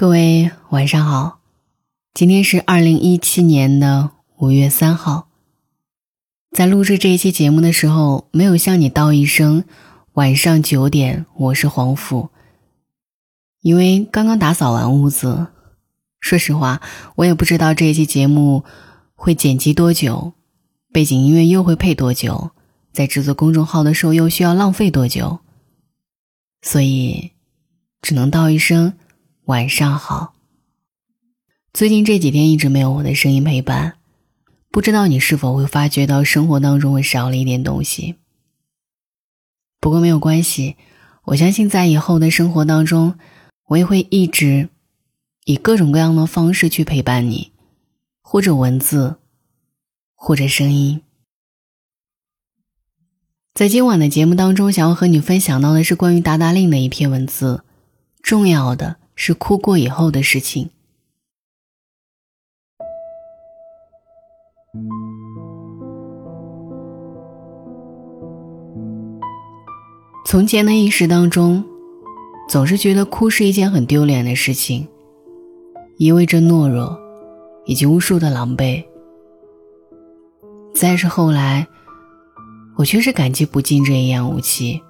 各位晚上好，今天是二零一七年的五月三号。在录制这一期节目的时候，没有向你道一声晚上九点，我是黄甫，因为刚刚打扫完屋子。说实话，我也不知道这一期节目会剪辑多久，背景音乐又会配多久，在制作公众号的时候又需要浪费多久，所以只能道一声。晚上好。最近这几天一直没有我的声音陪伴，不知道你是否会发觉到生活当中会少了一点东西。不过没有关系，我相信在以后的生活当中，我也会一直以各种各样的方式去陪伴你，或者文字，或者声音。在今晚的节目当中，想要和你分享到的是关于达达令的一篇文字，重要的。是哭过以后的事情。从前的意识当中，总是觉得哭是一件很丢脸的事情，意味着懦弱，以及无数的狼狈。再是后来，我却是感激不尽这一样武器。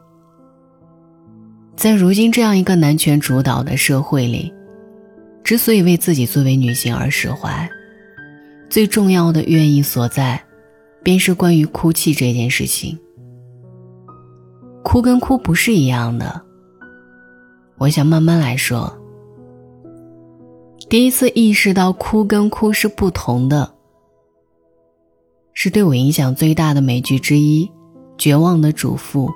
在如今这样一个男权主导的社会里，之所以为自己作为女性而释怀，最重要的原因所在，便是关于哭泣这件事情。哭跟哭不是一样的，我想慢慢来说。第一次意识到哭跟哭是不同的，是对我影响最大的美剧之一《绝望的主妇》。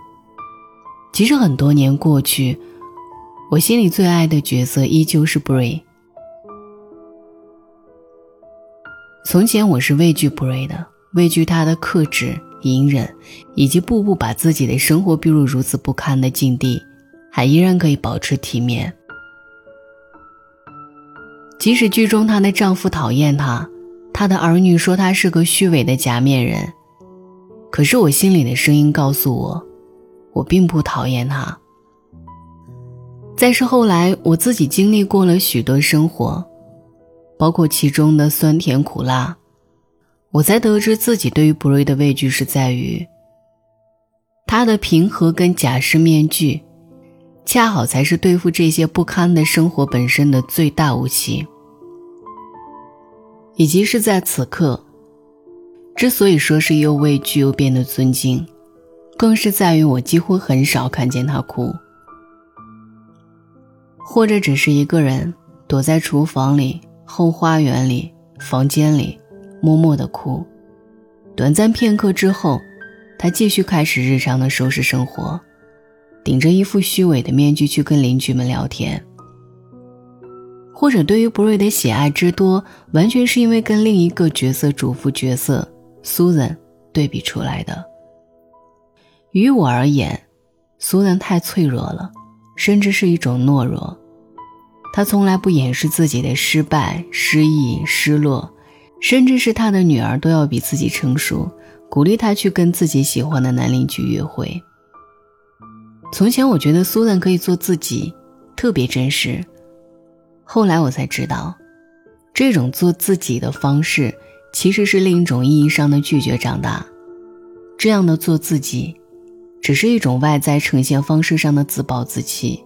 其实很多年过去，我心里最爱的角色依旧是 Bray。从前我是畏惧 Bray 的，畏惧他的克制、隐忍，以及步步把自己的生活逼入如此不堪的境地，还依然可以保持体面。即使剧中她的丈夫讨厌她，她的儿女说她是个虚伪的假面人，可是我心里的声音告诉我。我并不讨厌他。再是后来，我自己经历过了许多生活，包括其中的酸甜苦辣，我才得知自己对于布瑞的畏惧是在于，他的平和跟假饰面具，恰好才是对付这些不堪的生活本身的最大武器，以及是在此刻，之所以说是又畏惧又变得尊敬。更是在于我几乎很少看见他哭，或者只是一个人躲在厨房里、后花园里、房间里，默默的哭。短暂片刻之后，他继续开始日常的收拾生活，顶着一副虚伪的面具去跟邻居们聊天。或者对于布瑞的喜爱之多，完全是因为跟另一个角色主妇角色苏 n 对比出来的。于我而言，苏南太脆弱了，甚至是一种懦弱。他从来不掩饰自己的失败、失意、失落，甚至是他的女儿都要比自己成熟，鼓励他去跟自己喜欢的男邻居约会。从前我觉得苏南可以做自己，特别真实。后来我才知道，这种做自己的方式，其实是另一种意义上的拒绝长大。这样的做自己。只是一种外在呈现方式上的自暴自弃，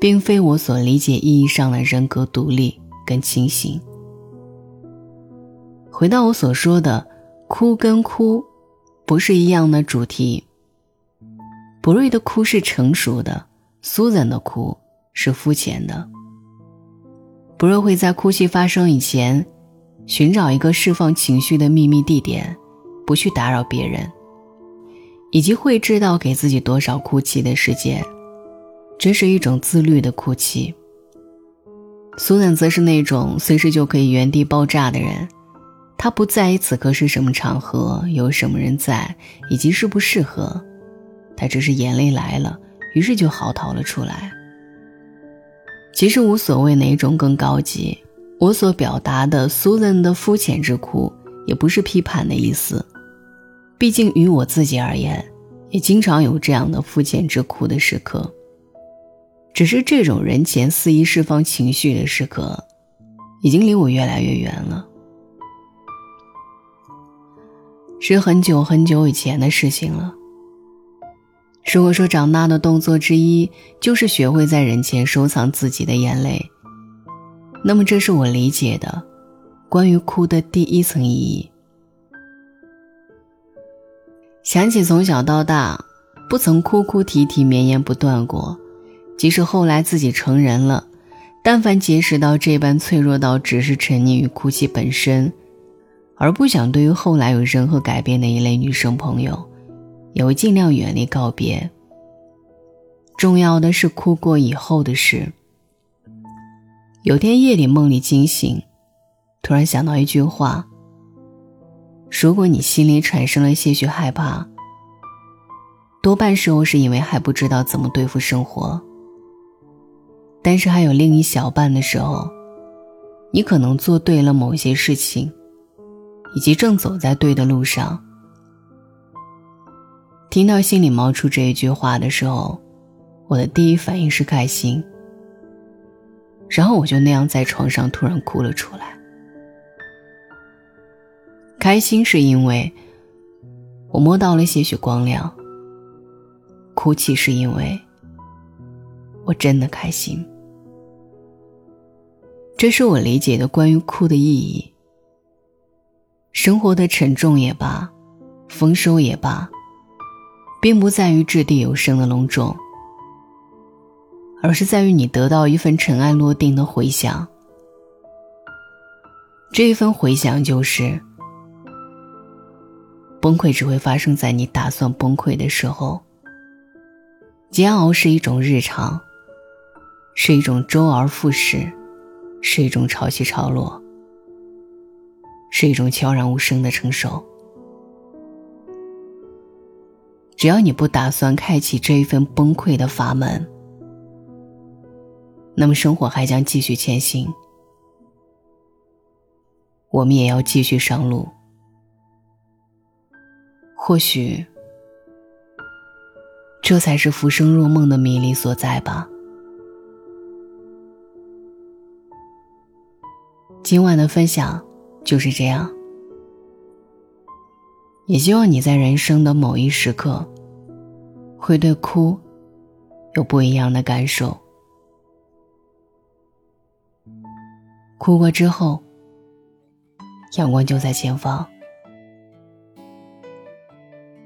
并非我所理解意义上的人格独立跟清醒。回到我所说的，哭跟哭不是一样的主题。博瑞的哭是成熟的，苏珊的哭是肤浅的。博瑞会在哭泣发生以前，寻找一个释放情绪的秘密地点，不去打扰别人。以及会知道给自己多少哭泣的时间，这是一种自律的哭泣。苏南则是那种随时就可以原地爆炸的人，他不在意此刻是什么场合，有什么人在，以及适不适合，他只是眼泪来了，于是就嚎啕了出来。其实无所谓哪种更高级，我所表达的苏南的肤浅之哭，也不是批判的意思。毕竟，于我自己而言，也经常有这样的肤浅之哭的时刻。只是这种人前肆意释放情绪的时刻，已经离我越来越远了。是很久很久以前的事情了。如果说长大的动作之一就是学会在人前收藏自己的眼泪，那么这是我理解的关于哭的第一层意义。想起从小到大不曾哭哭啼啼绵延不断过，即使后来自己成人了，但凡结识到这般脆弱到只是沉溺于哭泣本身。而不想对于后来有任何改变的一类女生朋友，也会尽量远离告别。重要的是哭过以后的事。有天夜里梦里惊醒，突然想到一句话：如果你心里产生了些许害怕，多半时候是因为还不知道怎么对付生活。但是还有另一小半的时候，你可能做对了某些事情。以及正走在对的路上。听到心里冒出这一句话的时候，我的第一反应是开心。然后我就那样在床上突然哭了出来。开心是因为我摸到了些许光亮。哭泣是因为我真的开心。这是我理解的关于哭的意义。生活的沉重也罢，丰收也罢，并不在于掷地有声的隆重，而是在于你得到一份尘埃落定的回响。这一份回响就是：崩溃只会发生在你打算崩溃的时候。煎熬是一种日常，是一种周而复始，是一种潮起潮落。是一种悄然无声的承受。只要你不打算开启这一份崩溃的阀门，那么生活还将继续前行，我们也要继续上路。或许，这才是浮生若梦的迷离所在吧。今晚的分享。就是这样，也希望你在人生的某一时刻，会对哭有不一样的感受。哭过之后，阳光就在前方。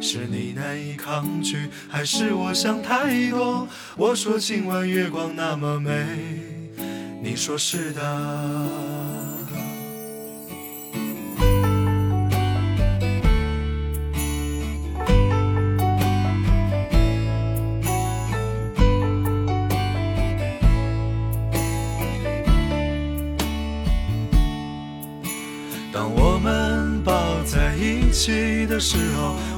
是你难以抗拒，还是我想太多？我说今晚月光那么美，你说是的。当我们抱在一起的时候，